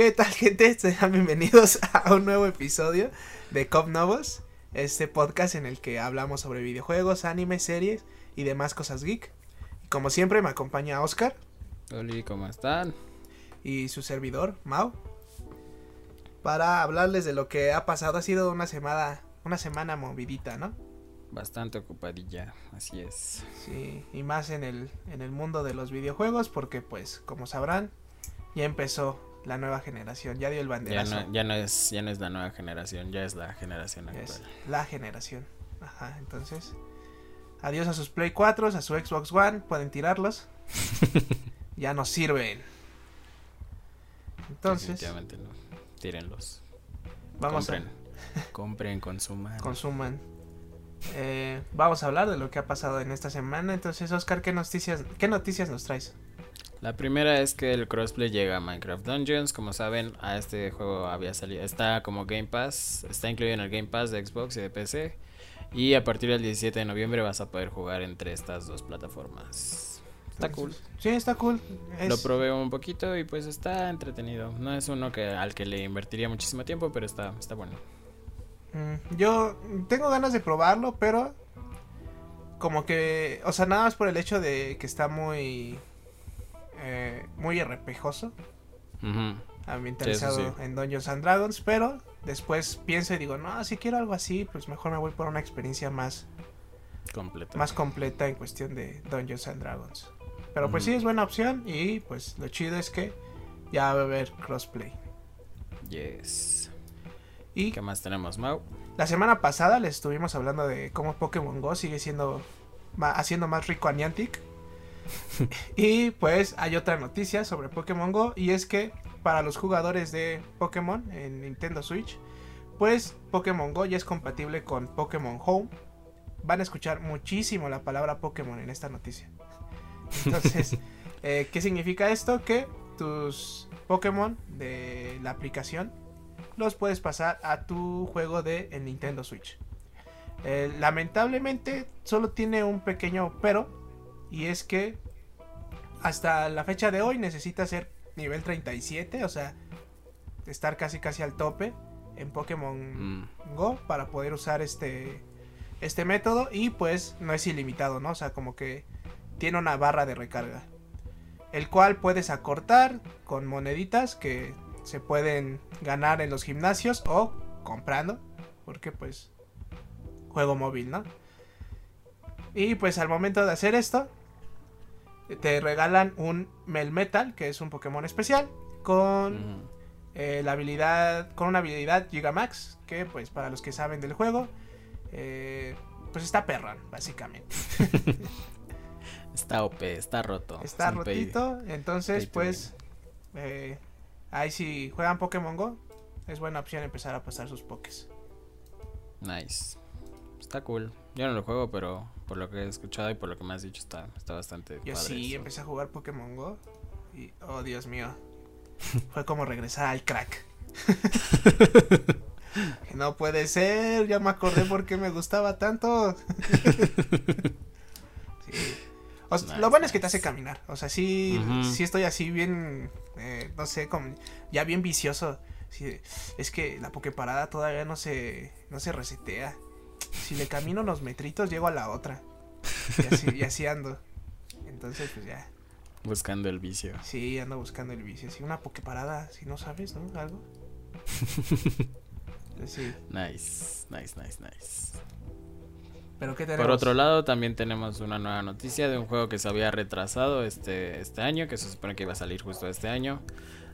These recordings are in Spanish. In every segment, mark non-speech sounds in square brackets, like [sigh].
¿Qué tal, gente? Sean bienvenidos a un nuevo episodio de Cop Novos, este podcast en el que hablamos sobre videojuegos, anime, series y demás cosas geek. Y como siempre, me acompaña Oscar. Hola, ¿cómo están? Y su servidor, Mau. Para hablarles de lo que ha pasado. Ha sido una semana, una semana movidita, ¿no? Bastante ocupadilla, así es. Sí, y más en el, en el mundo de los videojuegos, porque pues, como sabrán, ya empezó la nueva generación, ya dio el banderazo. Ya no, ya no es, ya no es la nueva generación, ya es la generación actual. Es la generación. Ajá, entonces. Adiós a sus Play 4, a su Xbox One, pueden tirarlos. [laughs] ya no sirven. Entonces. No. Tírenlos. Vamos compren, a... compren, consuman. Consuman. Eh, vamos a hablar de lo que ha pasado en esta semana. Entonces, Oscar, ¿qué noticias, qué noticias nos traes? La primera es que el crossplay llega a Minecraft Dungeons. Como saben, a este juego había salido. Está como Game Pass. Está incluido en el Game Pass de Xbox y de PC. Y a partir del 17 de noviembre vas a poder jugar entre estas dos plataformas. Está cool. Sí, está cool. Es... Lo probé un poquito y pues está entretenido. No es uno que al que le invertiría muchísimo tiempo, pero está, está bueno. Mm, yo tengo ganas de probarlo, pero como que, o sea, nada más por el hecho de que está muy eh, muy arrepejoso. Uh -huh. Ambientalizado sí, sí. en Dungeons and Dragons, pero después pienso y digo, no, si quiero algo así, pues mejor me voy por una experiencia más completa. Más completa en cuestión de Dungeons and Dragons. Pero uh -huh. pues sí es buena opción y pues lo chido es que ya va a haber crossplay. Yes. ¿Y qué más tenemos, Mau? La semana pasada les estuvimos hablando de cómo Pokémon Go sigue siendo haciendo más rico a Niantic. [laughs] y pues hay otra noticia sobre Pokémon Go y es que para los jugadores de Pokémon en Nintendo Switch, pues Pokémon Go ya es compatible con Pokémon Home. Van a escuchar muchísimo la palabra Pokémon en esta noticia. Entonces, [laughs] eh, ¿qué significa esto? Que tus Pokémon de la aplicación los puedes pasar a tu juego de el Nintendo Switch. Eh, lamentablemente solo tiene un pequeño pero y es que hasta la fecha de hoy necesita ser nivel 37, o sea, estar casi casi al tope en Pokémon mm. Go para poder usar este este método y pues no es ilimitado, ¿no? O sea, como que tiene una barra de recarga, el cual puedes acortar con moneditas que se pueden ganar en los gimnasios o comprando, porque pues juego móvil, ¿no? Y pues al momento de hacer esto, te regalan un Melmetal, que es un Pokémon especial, con eh, la habilidad, con una habilidad Gigamax, que pues para los que saben del juego, eh, pues está perrón, básicamente. [laughs] está OP, está roto. Está rotito, pay, entonces pay pues eh, ahí si juegan Pokémon Go, es buena opción empezar a pasar sus Pokés. Nice. Está cool. Yo no lo juego, pero por lo que he escuchado y por lo que me has dicho está, está bastante Yo padre sí, eso. empecé a jugar Pokémon Go y oh Dios mío. Fue como regresar al crack. [laughs] no puede ser, ya me acordé por qué me gustaba tanto. [laughs] sí. O sea, nice, lo bueno nice. es que te hace caminar. O sea, sí, uh -huh. sí estoy así bien, eh, no sé, como ya bien vicioso. Sí, es que la Poképarada todavía no se, no se resetea. Si le camino unos metritos, llego a la otra. Y así, y así ando. Entonces, pues ya. Buscando el vicio. Sí, ando buscando el vicio. Sí, una Poképarada, si no sabes, ¿no? Algo. sí. Nice, nice, nice, nice. Pero ¿qué tenemos? Por otro lado, también tenemos una nueva noticia de un juego que se había retrasado este, este año, que se supone que iba a salir justo este año.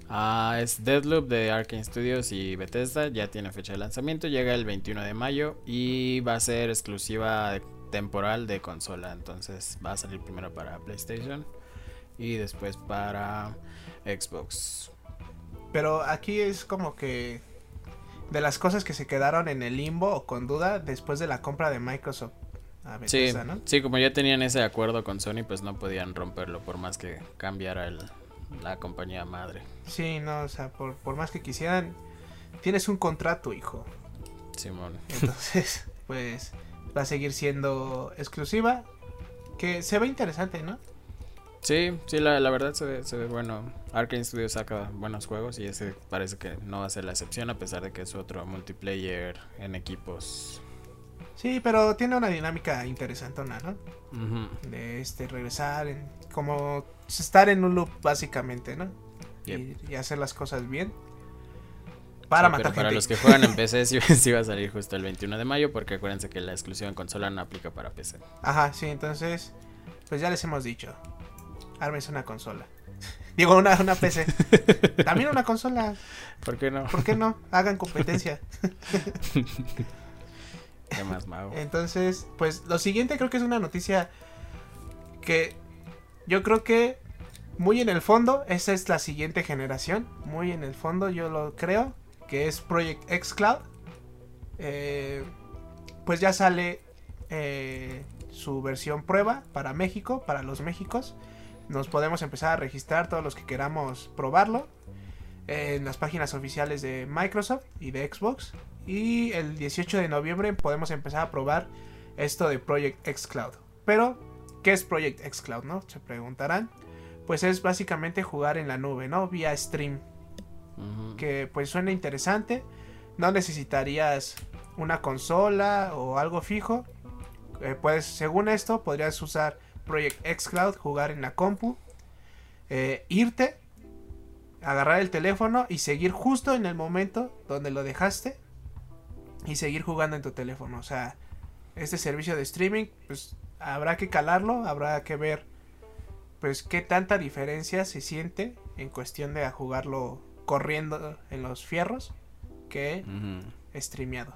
Uh, es Deadloop de Arkane Studios y Bethesda, ya tiene fecha de lanzamiento, llega el 21 de mayo y va a ser exclusiva temporal de consola, entonces va a salir primero para PlayStation y después para Xbox. Pero aquí es como que de las cosas que se quedaron en el limbo o con duda después de la compra de Microsoft. A Bethesda, sí, ¿no? sí, como ya tenían ese acuerdo con Sony, pues no podían romperlo por más que cambiara el, la compañía madre. Sí, no, o sea, por, por más que quisieran, tienes un contrato, hijo. Simón. Entonces, [laughs] pues va a seguir siendo exclusiva. Que se ve interesante, ¿no? Sí, sí, la, la verdad se ve, se ve bueno. Arkane Studios saca buenos juegos y ese parece que no va a ser la excepción a pesar de que es otro multiplayer en equipos. Sí, pero tiene una dinámica interesantona, ¿no? De este regresar, en, como estar en un loop básicamente, ¿no? Yep. Y, y hacer las cosas bien. Para Sí, matar pero para gente. los que juegan en [laughs] PC sí, [laughs] sí va a salir justo el 21 de mayo porque acuérdense que la exclusión en consola no aplica para PC. Ajá, sí, entonces, pues ya les hemos dicho. Ármense una consola. [laughs] Digo, una, una PC. También una consola. ¿Por qué no? ¿Por qué no? Hagan competencia. ¿Qué más mago? Entonces, pues lo siguiente creo que es una noticia que yo creo que muy en el fondo, esa es la siguiente generación. Muy en el fondo, yo lo creo, que es Project X Cloud. Eh, pues ya sale eh, su versión prueba para México, para los Méxicos. Nos podemos empezar a registrar todos los que queramos probarlo en las páginas oficiales de Microsoft y de Xbox. Y el 18 de noviembre podemos empezar a probar esto de Project X Cloud. Pero, ¿qué es Project X Cloud? No? Se preguntarán. Pues es básicamente jugar en la nube, ¿no? Vía stream. Que pues suena interesante. No necesitarías una consola o algo fijo. Eh, pues según esto podrías usar Project X Cloud, jugar en la compu, eh, irte, agarrar el teléfono y seguir justo en el momento donde lo dejaste y seguir jugando en tu teléfono. O sea, este servicio de streaming, pues habrá que calarlo, habrá que ver pues qué tanta diferencia se siente en cuestión de jugarlo corriendo en los fierros que Ujú. streameado.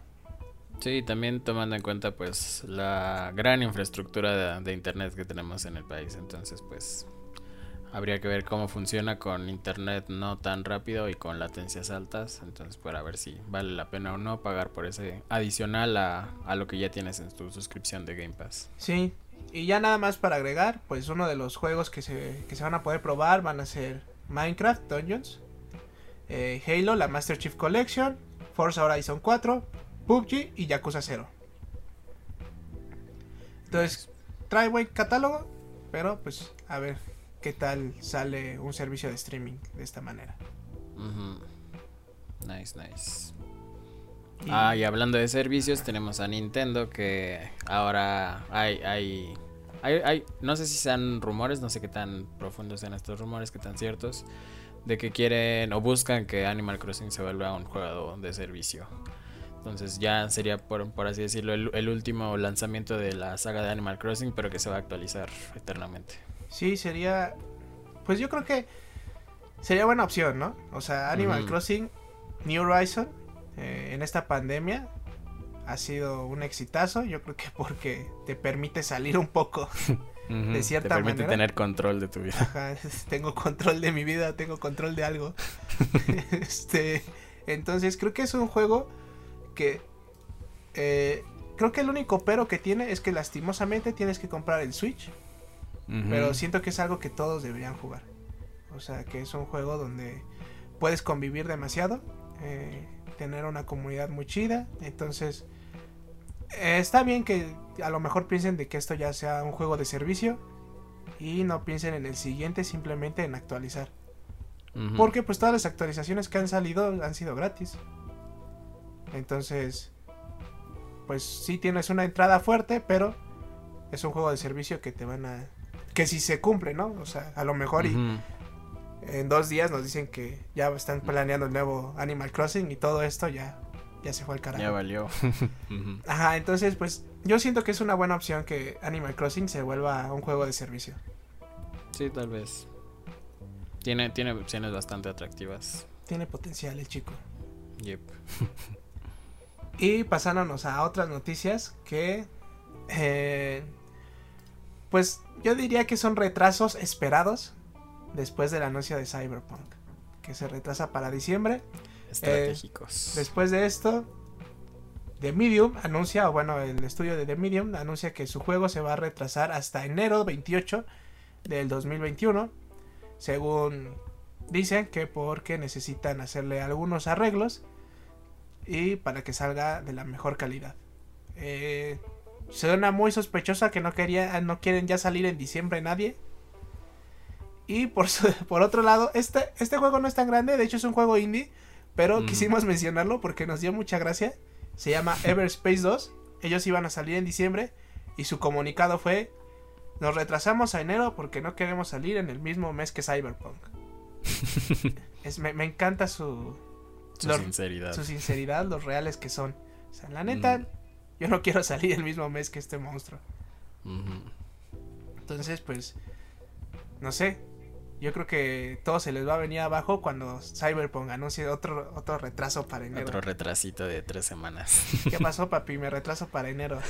Sí, también tomando en cuenta pues la gran infraestructura de, de internet que tenemos en el país, entonces pues habría que ver cómo funciona con internet no tan rápido y con latencias altas, entonces para ver si vale la pena o no pagar por ese adicional a, a lo que ya tienes en tu suscripción de Game Pass. Sí, y ya nada más para agregar, pues uno de los juegos que se, que se van a poder probar van a ser Minecraft Dungeons, eh, Halo, la Master Chief Collection, Forza Horizon 4, PUBG y Yakuza 0. Entonces, trae buen catálogo, pero pues a ver qué tal sale un servicio de streaming de esta manera. Nice, nice. Ah, y hablando de servicios, tenemos a Nintendo que ahora hay, hay, hay, hay- no sé si sean rumores, no sé qué tan profundos sean estos rumores, qué tan ciertos, de que quieren o buscan que Animal Crossing se vuelva un juego de servicio. Entonces ya sería, por, por así decirlo, el, el último lanzamiento de la saga de Animal Crossing, pero que se va a actualizar eternamente. Sí, sería. Pues yo creo que sería buena opción, ¿no? O sea, Animal. Crossing New Horizon eh, en esta pandemia ha sido un exitazo. Yo creo que porque te permite salir un poco. [laughs] Ujú, cierta Te permite manera. tener control de tu vida. Ajá, tengo control de mi vida, tengo control de algo. [laughs] este, entonces creo que es un juego que eh, creo que el único pero que tiene es que lastimosamente tienes que comprar el Switch. Pero siento que es algo que todos deberían jugar. O sea, que es un juego donde puedes convivir demasiado, eh, tener una comunidad muy chida. Entonces, eh, está bien que a lo mejor piensen de que esto ya sea un juego de servicio y no piensen en el siguiente, simplemente en actualizar. Porque pues todas las actualizaciones que han salido han sido gratis. Entonces, pues sí tienes una entrada fuerte, pero es un juego de servicio que te van a... Que si se cumple, ¿no? O sea, a lo mejor y. en dos días nos dicen que ya están planeando el nuevo Animal Crossing y todo esto ya, ya se fue al carajo. Ya valió. [laughs] Ajá, entonces pues yo siento que es una buena opción que Animal Crossing se vuelva un juego de servicio. Sí, tal vez. Tiene, tiene opciones bastante atractivas. Tiene potencial el chico. Yep. Y pasándonos a otras noticias que... eh, pues yo diría que son retrasos esperados después del anuncio de Cyberpunk. Que se retrasa para diciembre. Estratégicos. Después de esto, The Medium anuncia, o bueno, el estudio de The Medium anuncia que su juego se va a retrasar hasta enero 28 del 2021. Según dicen que porque necesitan hacerle algunos arreglos y para que salga de la mejor calidad. Eh, suena muy sospechosa que no quería, no quieren ya salir en diciembre nadie. Y por, [laughs] por otro lado, este, este juego no es tan grande, de hecho es un juego indie, pero quisimos mencionarlo porque nos dio mucha gracia. Se llama [laughs] Everspace 2. Ellos iban a salir en diciembre y su comunicado fue, nos retrasamos a enero porque no queremos salir en el mismo mes que Cyberpunk. [laughs] es, me, encanta su, su sinceridad. Su sinceridad, los reales que son. O sea, la neta, yo no quiero salir el mismo mes que este monstruo. Entonces, pues, no sé. Yo creo que todo se les va a venir abajo cuando Cyberpunk anuncie otro, otro retraso para enero. Otro retrasito de tres semanas. ¿Qué [laughs] pasó, papi? Me retraso para enero.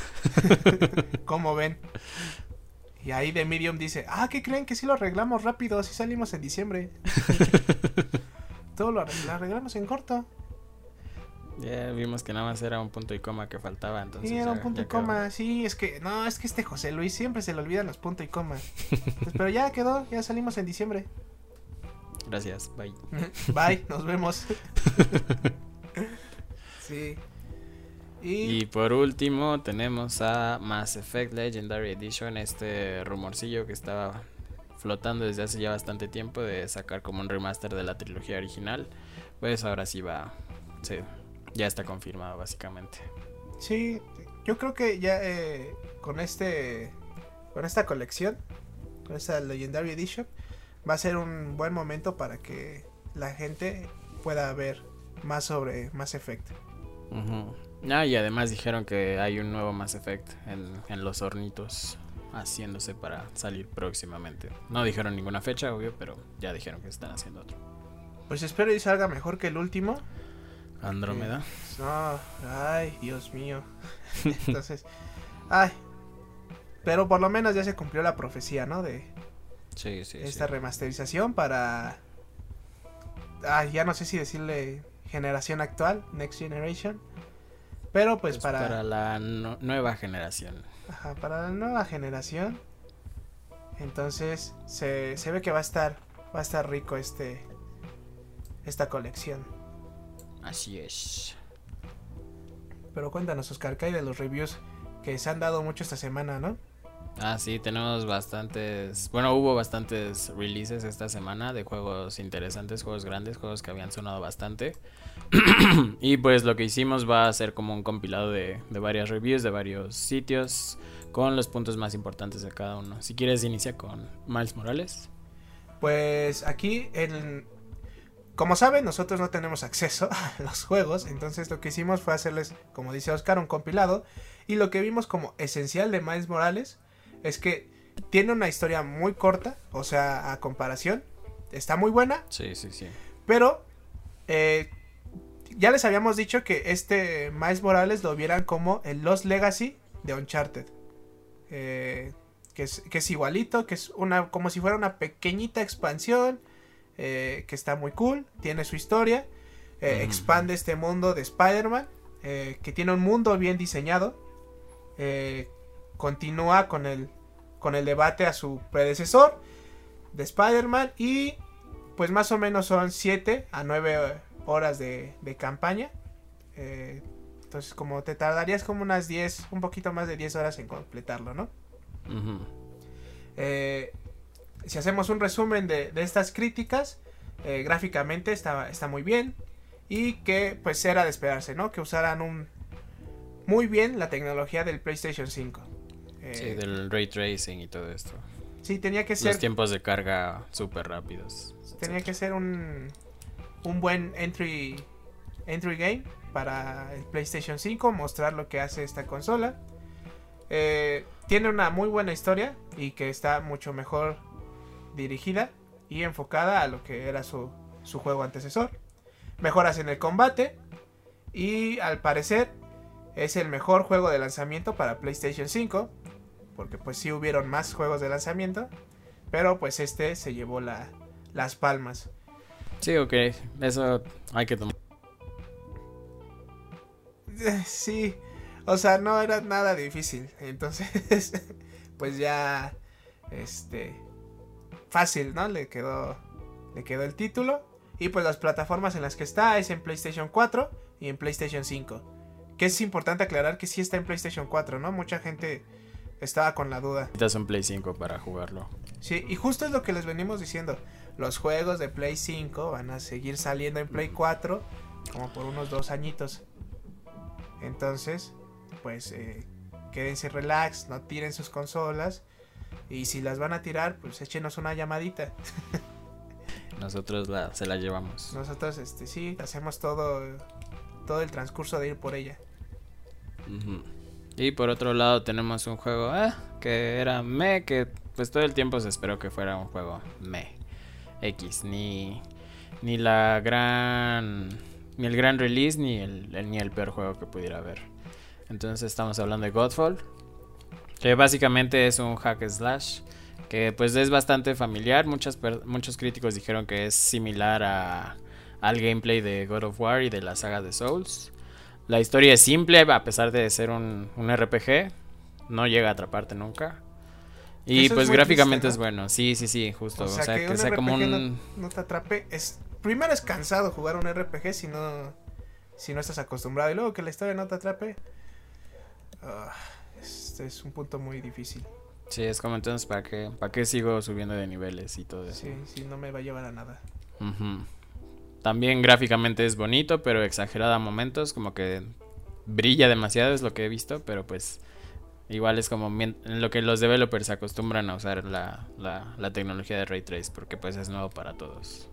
[laughs] ¿Cómo ven? Y ahí de Medium dice, ah, ¿qué creen? Que si lo arreglamos rápido, si salimos en diciembre. [laughs] Todo lo arreglamos en corto. Ya vimos que nada más era un punto y coma que faltaba, entonces. Sí, era un punto y coma, sí, es que, no, es que este José Luis siempre se le olvidan los puntos y coma. Pues, pero ya quedó, ya salimos en diciembre. Gracias, bye. [laughs] bye, nos vemos. [laughs] sí. Y... por último tenemos a Mass Effect Legendary Edition, este rumorcillo que estaba flotando desde hace ya bastante tiempo de sacar como un remaster de la trilogía original. Pues ahora sí va, sí, ya está confirmado básicamente. Sí, yo creo que ya eh, con este, con esta colección, con esta Legendary Edition, va a ser un buen momento para que la gente pueda ver más sobre Mass Effect. Ah, y además dijeron que hay un nuevo Mass Effect en, los hornitos haciéndose para salir próximamente. No dijeron ninguna fecha, obvio, pero ya dijeron que están haciendo otro. Pues espero y salga mejor que el último. Andrómeda. no, ay, Dios mío. [laughs] Entonces, ay. Pero por lo menos ya se cumplió la profecía, ¿no? De sí, sí, esta remasterización para... Ay, ya no sé si decirle generación actual, Next Generation. Pero pues, pues para... Para la nueva generación. Ajá, para la nueva generación. Entonces se, se ve que va a estar va a estar rico este esta colección. Así es. Pero cuéntanos, Oscar, ¿qué hay de los reviews que se han dado mucho esta semana, no? Ah, sí, tenemos bastantes. Bueno, hubo bastantes releases esta semana de juegos interesantes, juegos grandes, juegos que habían sonado bastante. [clears throat] y pues lo que hicimos va a ser como un compilado de, de, varias reviews de varios sitios con los puntos más importantes de cada uno. Si quieres, inicia con Miles Morales. Pues aquí, en, como saben, nosotros no tenemos acceso [laughs] a los juegos, entonces lo que hicimos fue hacerles, como dice Oscar, un compilado. Y lo que vimos como esencial de Miles Morales es que tiene una historia muy corta, o sea, a comparación, está muy buena. Sí, sí, sí. Pero eh, ya les habíamos dicho que este Miles Morales lo vieran como el Lost Legacy de Uncharted. Eh, que, es, que es igualito, que es una como si fuera una pequeñita expansión, eh, que está muy cool, tiene su historia, eh, expande este mundo de Spider-Man, que tiene un mundo bien diseñado, continúa con el, con el debate a su predecesor de Spider-Man y pues más o menos son 7 a 9 horas de, campaña. Eh, entonces, como te tardarías como unas 10, un poquito más de 10 horas en completarlo, ¿no? Eh, si hacemos un resumen de, estas críticas, eh, gráficamente está, está muy bien. Y que pues era de esperarse, ¿no? Que usaran un muy bien la tecnología del PlayStation 5. sí, del ray tracing y todo esto. Sí, tenía que ser. Los tiempos de carga súper rápidos. Tenía que ser un, un buen entry, entry game para el PlayStation 5, mostrar lo que hace esta consola. Eh, tiene una muy buena historia y que está mucho mejor dirigida y enfocada a lo que era su, su juego antecesor. Mejoras en el combate y al parecer es el mejor juego de lanzamiento para PlayStation 5. Porque pues sí hubieron más juegos de lanzamiento. Pero pues este se llevó la, las palmas. Sí, ok. Eso hay que tomar. [laughs] Sí. O sea, no era nada difícil. Entonces, [laughs] pues ya. Este. Fácil, ¿no? Le quedó. Le quedó el título. Y pues las plataformas en las que está es en PlayStation 4 y en PlayStation 5. Que es importante aclarar que sí está en PlayStation 4, ¿no? Mucha gente estaba con la duda. Necesitas un Play 5 para jugarlo. Sí, y justo es lo que les venimos diciendo. Los juegos de Play 5 van a seguir saliendo en Play 4 como por unos dos añitos. Entonces, pues eh, quédense relax, no tiren sus consolas. Y si las van a tirar, pues échenos una llamadita. Nosotros la, se la llevamos. Nosotros, este, sí, hacemos todo, todo el transcurso de ir por ella. Y por otro lado tenemos un juego ah, que era me, que pues todo el tiempo se esperó que fuera un juego me. X, ni, ni la gran, ni el gran release, ni el, el- ni el peor juego que pudiera haber. Entonces estamos hablando de Godfall, que básicamente es un hack slash, que pues es bastante familiar. Muchas, muchos críticos dijeron que es similar a, al gameplay de God of War y de la saga de Souls. La historia es simple, a pesar de ser un, un RPG. No llega a atraparte nunca. Y Eso es pues muy gráficamente triste, ¿no? es bueno. Sí, sí, sí, justo. O sea, que, un sea como un... no, no te atrape. Es, primero es cansado jugar un RPG si no, si no estás acostumbrado. Y luego que la historia no te atrape. ah, este es un punto muy difícil. Sí, es como entonces, ¿para qué, ¿para qué sigo subiendo de niveles y todo eso? Sí, sí, no me va a llevar a nada. También gráficamente es bonito, pero exagerado a momentos, como que brilla demasiado, es lo que he visto, pero pues igual es como en lo que los developers se acostumbran a usar la, la, la tecnología de Ray Trace, porque pues es nuevo para todos.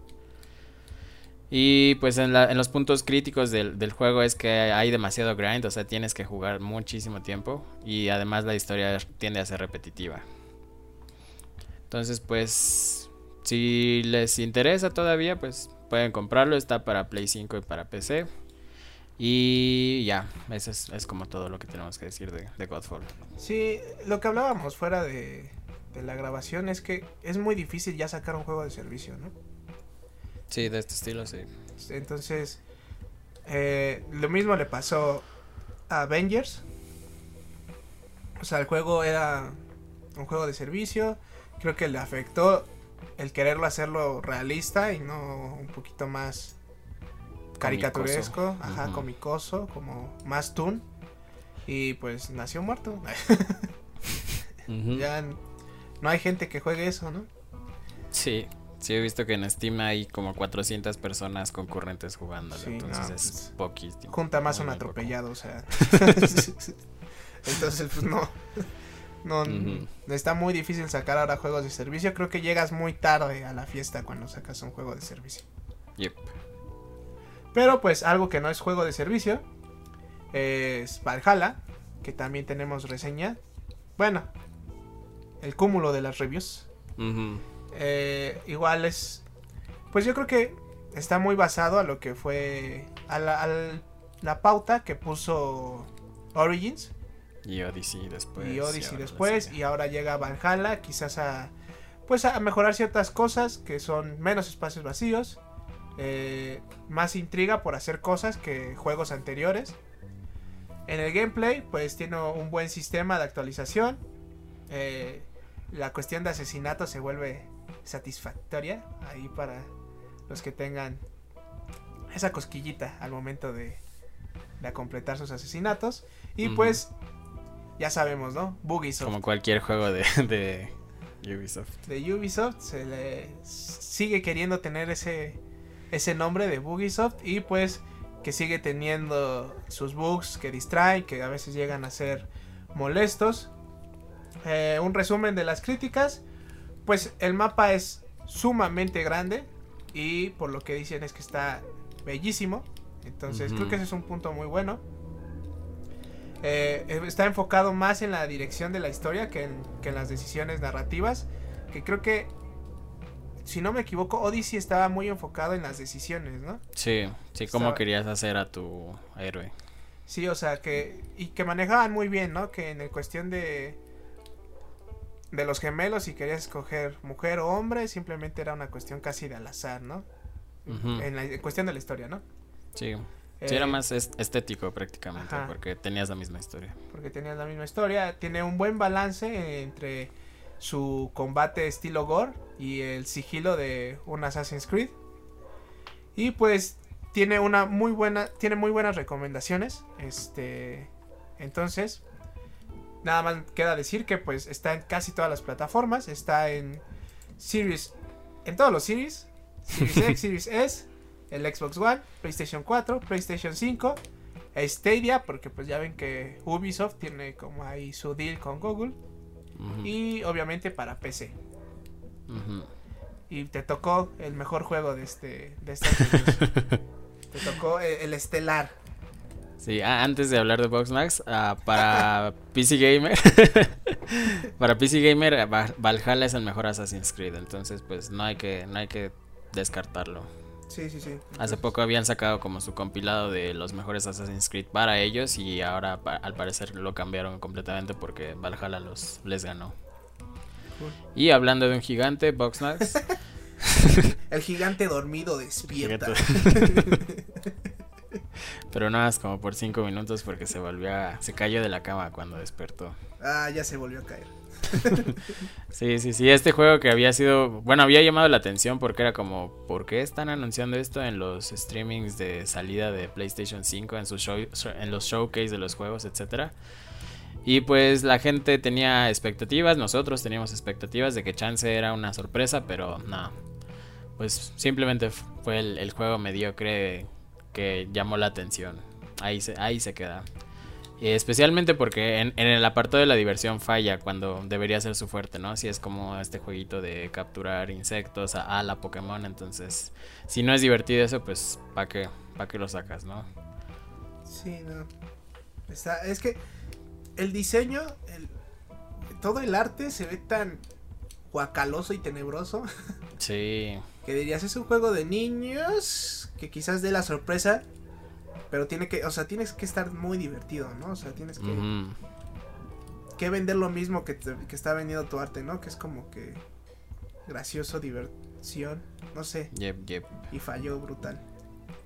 Y pues en, la- en los puntos críticos del, juego es que hay demasiado grind, o sea, tienes que jugar muchísimo tiempo y además la historia tiende a ser repetitiva. Entonces pues si les interesa todavía, pues pueden comprarlo. Está para Play 5 y para PC. Y ya, eso es, es como todo lo que tenemos que decir de, Godfall. Sí, lo que hablábamos fuera de la grabación es que es muy difícil ya sacar un juego de servicio, ¿no? Sí, de este estilo, sí. Entonces, eh, lo mismo le pasó a Avengers. O sea, el juego era un juego de servicio. Creo que le afectó el quererlo hacerlo realista y no un poquito más caricaturesco, ajá, Ujú. comicoso, como más toon. Y pues nació muerto. [laughs] Ya no hay gente que juegue eso, ¿no? Sí, sí he visto que en Steam hay como 400 personas concurrentes jugándolo. Sí, entonces no, es pues, poquísimo. Junta más un poco. atropellado, o sea. [laughs] Entonces, pues no. No, está muy difícil sacar ahora juegos de servicio. Creo que llegas muy tarde a la fiesta cuando sacas un juego de servicio. Yep. Pero pues algo que no es juego de servicio es Valhalla, que también tenemos reseña. Bueno, el cúmulo de las reviews. Eh, igual es. Pues yo creo que está muy basado a lo que fue. A la, pauta que puso Origins Y Odyssey después. y Odyssey después. Y ahora llega Valhalla, quizás a. Pues a mejorar ciertas cosas que son menos espacios vacíos. eh, más intriga por hacer cosas que juegos anteriores. En el gameplay, pues tiene un buen sistema de actualización. eh, la cuestión de asesinato se vuelve satisfactoria ahí para los que tengan esa cosquillita al momento de, de completar sus asesinatos. Y pues, ya sabemos, ¿no? Bugisoft Como cualquier juego de, de Ubisoft. de Ubisoft se le sigue queriendo tener ese, ese nombre de Bugisoft y pues que sigue teniendo sus bugs que distraen, que a veces llegan a ser molestos. Eh, un resumen de las críticas, pues el mapa es sumamente grande y por lo que dicen es que está bellísimo. Entonces creo que ese es un punto muy bueno. Eh, eh, está enfocado más en la dirección de la historia que en, que en las decisiones narrativas. Que creo que, si no me equivoco, Odyssey estaba muy enfocado en las decisiones, ¿no? Sí, sí, como Estaba- querías hacer a tu héroe. Sí, o sea, que. Y que manejaban muy bien, ¿no? Que en el cuestión de. De los gemelos, si querías escoger mujer o hombre, simplemente era una cuestión casi de al azar, ¿no? En la en cuestión de la historia, ¿no? Sí, sí era Eh, más est- estético prácticamente, ajá. porque tenías la misma historia. porque tenías la misma historia. Tiene un buen balance entre su combate estilo gore y el sigilo de un Assassin's Creed. Y pues tiene una muy buena, tiene muy buenas recomendaciones. Este, entonces, nada más queda decir que pues está en casi todas las plataformas. Está en Series, en todos los Series. Series X, [laughs] Series S, el Xbox One, PlayStation 4, PlayStation 5, Stadia, porque pues ya ven que Ubisoft tiene como ahí su deal con Google. Y obviamente para PC. Y te tocó el mejor juego de este de este. [laughs] Te tocó el, el estelar. Sí, antes de hablar de Boxmax, ah, para [laughs] PC Gamer, [laughs] para PC Gamer, ah, Va- Valhalla es el mejor Assassin's Creed, entonces pues no hay que, no hay que descartarlo. Sí, sí, sí. Hace poco habían sacado como su compilado de los mejores Assassin's Creed para ellos y ahora pa- al parecer lo cambiaron completamente porque Valhalla los les ganó. Cool. Y hablando de un gigante, Boxmax, [laughs] El gigante dormido despierta. [laughs] pero nada más como por 5 minutos porque se volvió a- se cayó de la cama cuando despertó. ah, ya se volvió a caer. [laughs] Sí, sí, sí, este juego que había sido, bueno, había llamado la atención porque era como, ¿por qué están anunciando esto en los streamings de salida de PlayStation 5, en, sus show, en los showcase de los juegos, etcétera? Y pues la gente tenía expectativas, nosotros teníamos expectativas de que Chance era una sorpresa, pero no, pues simplemente fue el, el juego mediocre que llamó la atención. Ahí se, ahí se queda. Y especialmente porque en, en el apartado de la diversión falla cuando debería ser su fuerte, ¿no? Si es como este jueguito de capturar insectos a, a la Pokémon, entonces si no es divertido eso, pues ¿para qué, pa' qué lo sacas, no? Sí, no. Está, es que el diseño, el, todo el arte se ve tan guacaloso y tenebroso Sí, que dirías es un juego de niños que quizás dé la sorpresa, pero tiene que, o sea, tienes que estar muy divertido, ¿no? O sea, tienes que, que vender lo mismo que, te- que está vendiendo tu arte, ¿no? Que es como que gracioso, diversión, no sé, yep, yep. y falló brutal.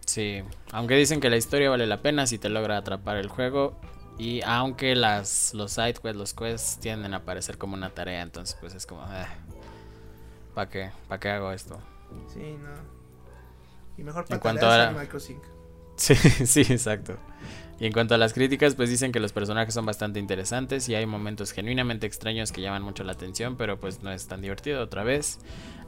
Sí, aunque dicen que la historia vale la pena si te logra atrapar el juego. Y aunque las, los side quests, los quests tienden a parecer como una tarea, entonces pues es como, ¿para qué? ¿Para qué hago esto? Sí, no. Y mejor En para cuanto a- Animal Crossing. Sí, [laughs] sí, exacto. Y en cuanto a las críticas, pues dicen que los personajes son bastante interesantes y hay momentos genuinamente extraños que llaman mucho la atención, pero pues no es tan divertido otra vez.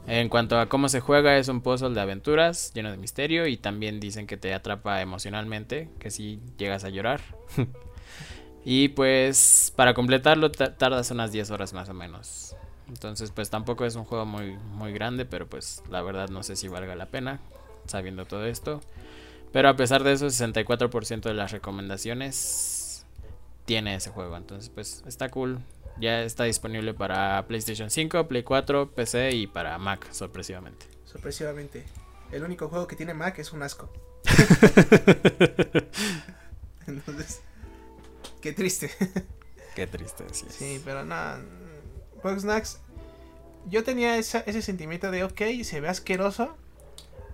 En cuanto a cómo se juega, es un puzzle de aventuras lleno de misterio y también dicen que te atrapa emocionalmente, que si llegas a llorar. [laughs] y pues para completarlo ta- tardas unas 10 horas más o menos. Entonces pues tampoco es un juego muy, muy grande, pero pues la verdad no sé si valga la pena sabiendo todo esto. Pero a pesar de eso, 64% de las recomendaciones tiene ese juego. Entonces, pues está cool. Ya está disponible para PlayStation 5, Play 4, PC y para Mac, sorpresivamente. Sorpresivamente. El único juego que tiene Mac es un asco. [laughs] Entonces, qué triste. Qué triste, sí. Sí, pero no. Bugsnax. Yo tenía esa- ese sentimiento de, ok, se ve asqueroso.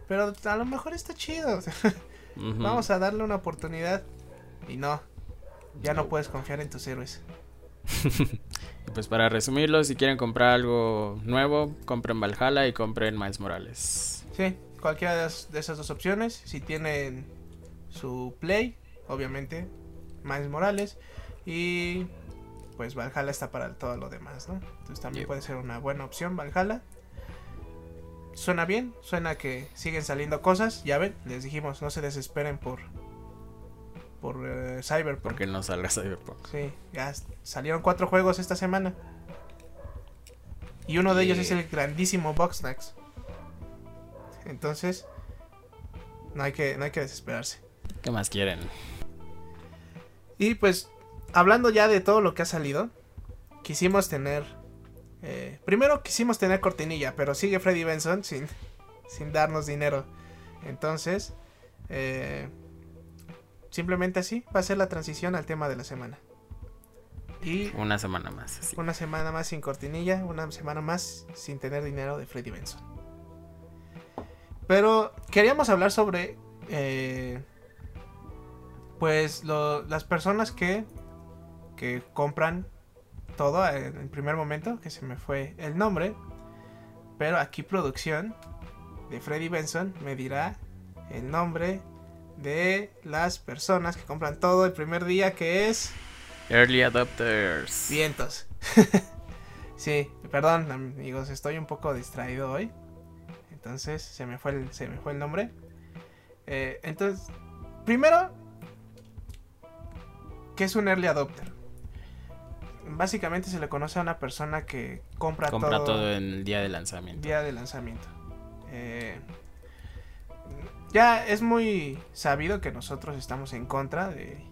Pero a lo mejor está chido. [laughs] Vamos a darle una oportunidad. Y no. Ya no puedes confiar en tus héroes. [laughs] Y pues para resumirlo, si quieren comprar algo nuevo, compren Valhalla y compren Miles Morales. Sí, cualquiera de esas dos opciones. Si tienen su Play, obviamente, Miles Morales. Y pues Valhalla está para todo lo demás, ¿no? Entonces también puede ser una buena opción, Valhalla. Suena bien, suena que siguen saliendo cosas. Ya ven, les dijimos, no se desesperen por por eh, Cyberpunk. Porque no salga Cyberpunk. Sí, ya salieron cuatro juegos esta semana. Y uno de ellos es el grandísimo Boxnax. Entonces, no hay que, no hay que desesperarse. ¿Qué más quieren? Y pues, hablando ya de todo lo que ha salido, quisimos tener. eh, primero quisimos tener cortinilla, pero sigue Freddy Benson sin, sin darnos dinero. Entonces, eh, simplemente así va a ser la transición al tema de la semana. Y Una semana más. así. una semana más sin cortinilla, una semana más sin tener dinero de Freddy Benson. Pero queríamos hablar sobre, eh, pues, lo- las personas que, que compran todo en el primer momento, que se me fue el nombre. Pero aquí producción de Freddy Benson me dirá el nombre de las personas que compran todo el primer día, que es... Early adopters. Vientos. [laughs] sí, perdón, amigos, estoy un poco distraído hoy. Entonces, se me fue el, se me fue el nombre. Eh, entonces, primero, ¿qué es un early adopter? Básicamente se le conoce a una persona que compra, Compra todo, todo en el día de lanzamiento. día de lanzamiento. Eh, ya es muy sabido que nosotros estamos en contra de,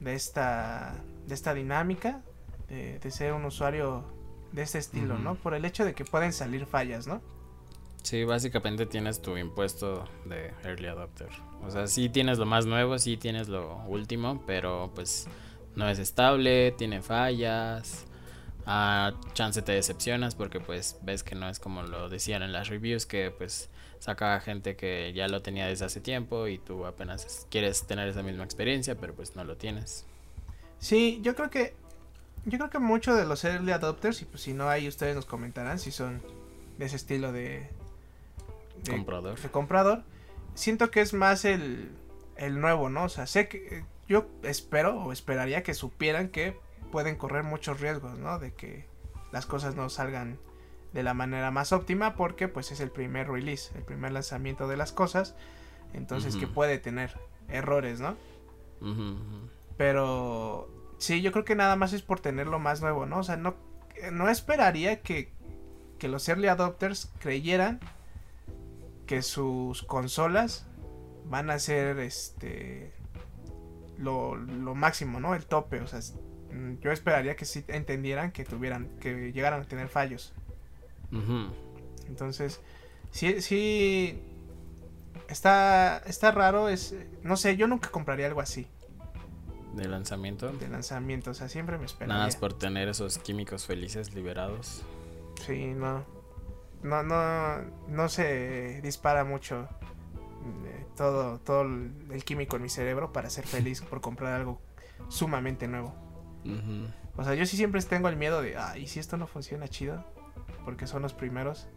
de esta de esta dinámica de, de ser un usuario de este estilo. ¿no? Por el hecho de que pueden salir fallas, ¿no? Sí, básicamente tienes tu impuesto de early adopter. O sea, sí tienes lo más nuevo, sí tienes lo último, pero pues no es estable, tiene fallas. A chance te decepcionas porque pues ves que no es como lo decían en las reviews que pues saca gente que ya lo tenía desde hace tiempo y tú apenas es- quieres tener esa misma experiencia, pero pues no lo tienes. Sí, yo creo que yo creo que muchos de los early adopters y pues si no hay ustedes nos comentarán si son de ese estilo de, de Comprador. de comprador. Siento que es más el, el nuevo, ¿no? O sea, sé que yo espero o esperaría que supieran que pueden correr muchos riesgos, ¿no? De que las cosas no salgan de la manera más óptima porque pues es el primer release, el primer lanzamiento de las cosas, entonces que puede tener errores, ¿no? Pero sí, yo creo que nada más es por tener lo más nuevo, ¿no? O sea, no, no esperaría que, que los early adopters creyeran que sus consolas van a ser este lo, lo máximo, ¿no? El tope, o sea, mm, yo esperaría que sí entendieran que tuvieran, que llegaran a tener fallos. Entonces, sí, sí, está, está raro, es, no sé, yo nunca compraría algo así De lanzamiento. de lanzamiento, o sea, siempre me esperaría. Nada más por tener esos químicos felices liberados. Sí, no. No, no, no se dispara mucho todo, todo el químico en mi cerebro para ser feliz por comprar algo sumamente nuevo. O sea, yo sí siempre tengo el miedo de, ah, ¿y si esto no funciona chido? Porque son los primeros.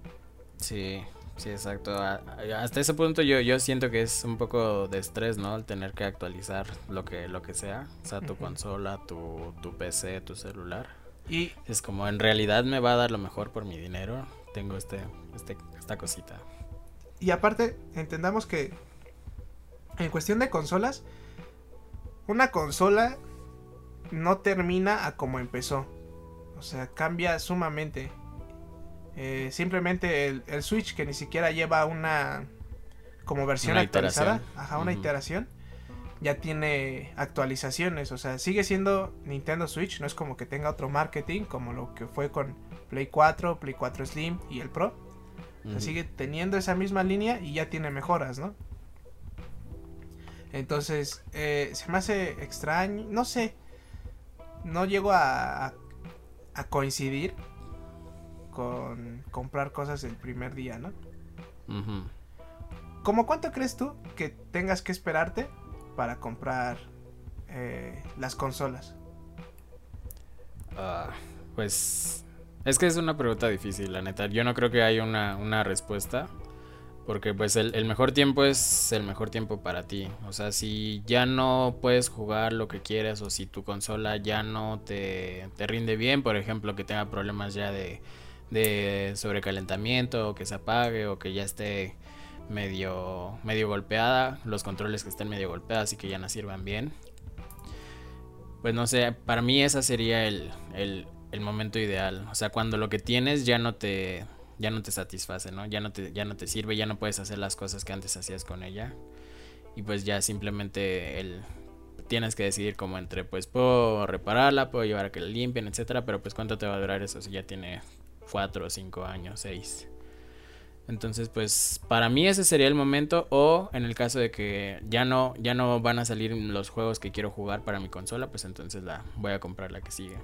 Sí, sí, exacto. Hasta ese punto yo, yo siento que es un poco de estrés, ¿no? El tener que actualizar lo que, lo que sea. O sea, tu consola, tu, tu PC, tu celular. Y Es como, en realidad me va a dar lo mejor por mi dinero. Tengo este, este, esta cosita. Y aparte, entendamos que en cuestión de consolas, una consola no termina a como empezó. O sea, cambia sumamente. Eh, simplemente el, el Switch que ni siquiera lleva una como versión Una actualizada, iteración. ajá, una iteración, ya tiene actualizaciones. O sea, sigue siendo Nintendo Switch, no es como que tenga otro marketing como lo que fue con Play 4, Play 4 Slim y el Pro. O sea, Ujú. sigue teniendo esa misma línea y ya tiene mejoras, ¿no? Entonces, eh, se me hace extraño, no sé, no llego a, a, coincidir con comprar cosas el primer día, ¿no? Ujú. ¿Cómo cuánto crees tú que tengas que esperarte para comprar eh, las consolas? Ah, pues es que es una pregunta difícil, la neta. Yo no creo que haya una, una respuesta. Porque pues el, el mejor tiempo es el mejor tiempo para ti. O sea, si ya no puedes jugar lo que quieres o si tu consola ya no te, te rinde bien, por ejemplo, que tenga problemas ya de, de sobrecalentamiento o que se apague o que ya esté medio, medio golpeada, los controles que estén medio golpeados y que ya no sirvan bien. Pues no sé, para mí ese sería el, el, el momento ideal. O sea, cuando lo que tienes ya no te, ya no te satisface, ¿no? Ya no te, ya no te sirve, ya no puedes hacer las cosas que antes hacías con ella. Y pues ya simplemente el, tienes que decidir como entre, pues puedo repararla, puedo llevar a que la limpien, etcétera, pero pues cuánto te va a durar eso si ya tiene 4 o 5 años, 6. Entonces, pues para mí ese sería el momento o en el caso de que ya no ya no van a salir los juegos que quiero jugar para mi consola, pues entonces la voy a comprar la que sigue.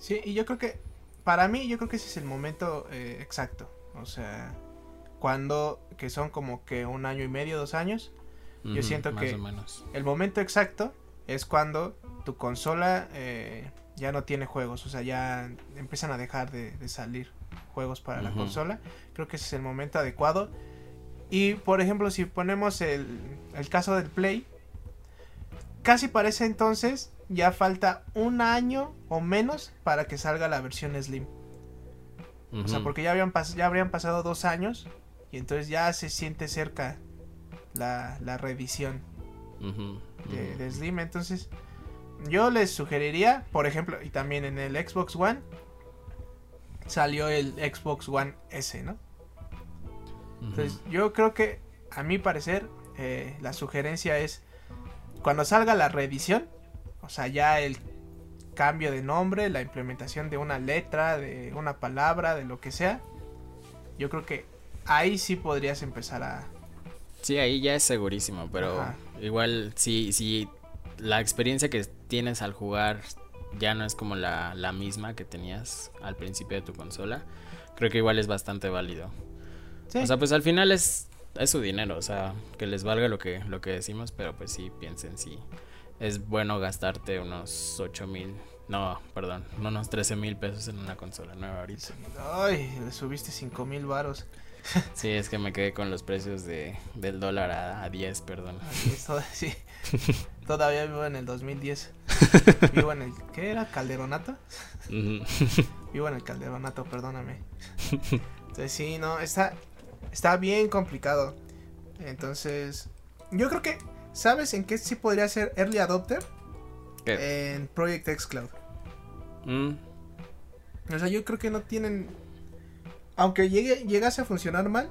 Sí, y yo creo que, para mí, yo creo que ese es el momento eh, exacto. O sea, cuando, que son como que un año y medio, dos años, Yo siento que- el momento exacto es cuando tu consola eh, ya no tiene juegos, o sea, ya empiezan a dejar de, de salir juegos para la consola. Creo que ese es el momento adecuado. Y por ejemplo, si ponemos el, el caso del Play, casi para ese entonces ya falta un año o menos para que salga la versión Slim. O sea, porque ya, habían ya habrían pasado dos años y entonces ya se siente cerca la, la reedición de Slim. Entonces, yo les sugeriría, por ejemplo, y también en el Xbox One, salió el Xbox One S, ¿no? Entonces, yo creo que, a mi parecer, eh, la sugerencia es, cuando salga la reedición, o sea, ya el cambio de nombre, la implementación de una letra, de una palabra, de lo que sea, yo creo que ahí sí podrías empezar a... Sí, ahí ya es segurísimo, pero Ajá. igual si, si la experiencia que tienes al jugar ya no es como la, la misma que tenías al principio de tu consola, creo que igual es bastante válido. Sí, O sea, pues al final es, es su dinero, o sea, que les valga lo que, lo que decimos, pero pues sí piensen si es bueno gastarte unos 8 mil, no, perdón, unos 13 mil pesos en una consola nueva ahorita. Ay, le subiste 5 mil varos. [laughs] Sí, es que me quedé con los precios de, del dólar a, a 10, perdón. Sí. [laughs] Todavía vivo en el 2010. [laughs] Vivo en el... ¿Qué era? ¿Calderonato? Vivo en el Calderonato, perdóname. Entonces sí, no, está, está bien complicado. Entonces, yo creo que, ¿sabes en qué sí podría ser Early Adopter? ¿Qué? En Project X Cloud. Mm, O sea, yo creo que no tienen... Aunque llegue, llegase a funcionar mal,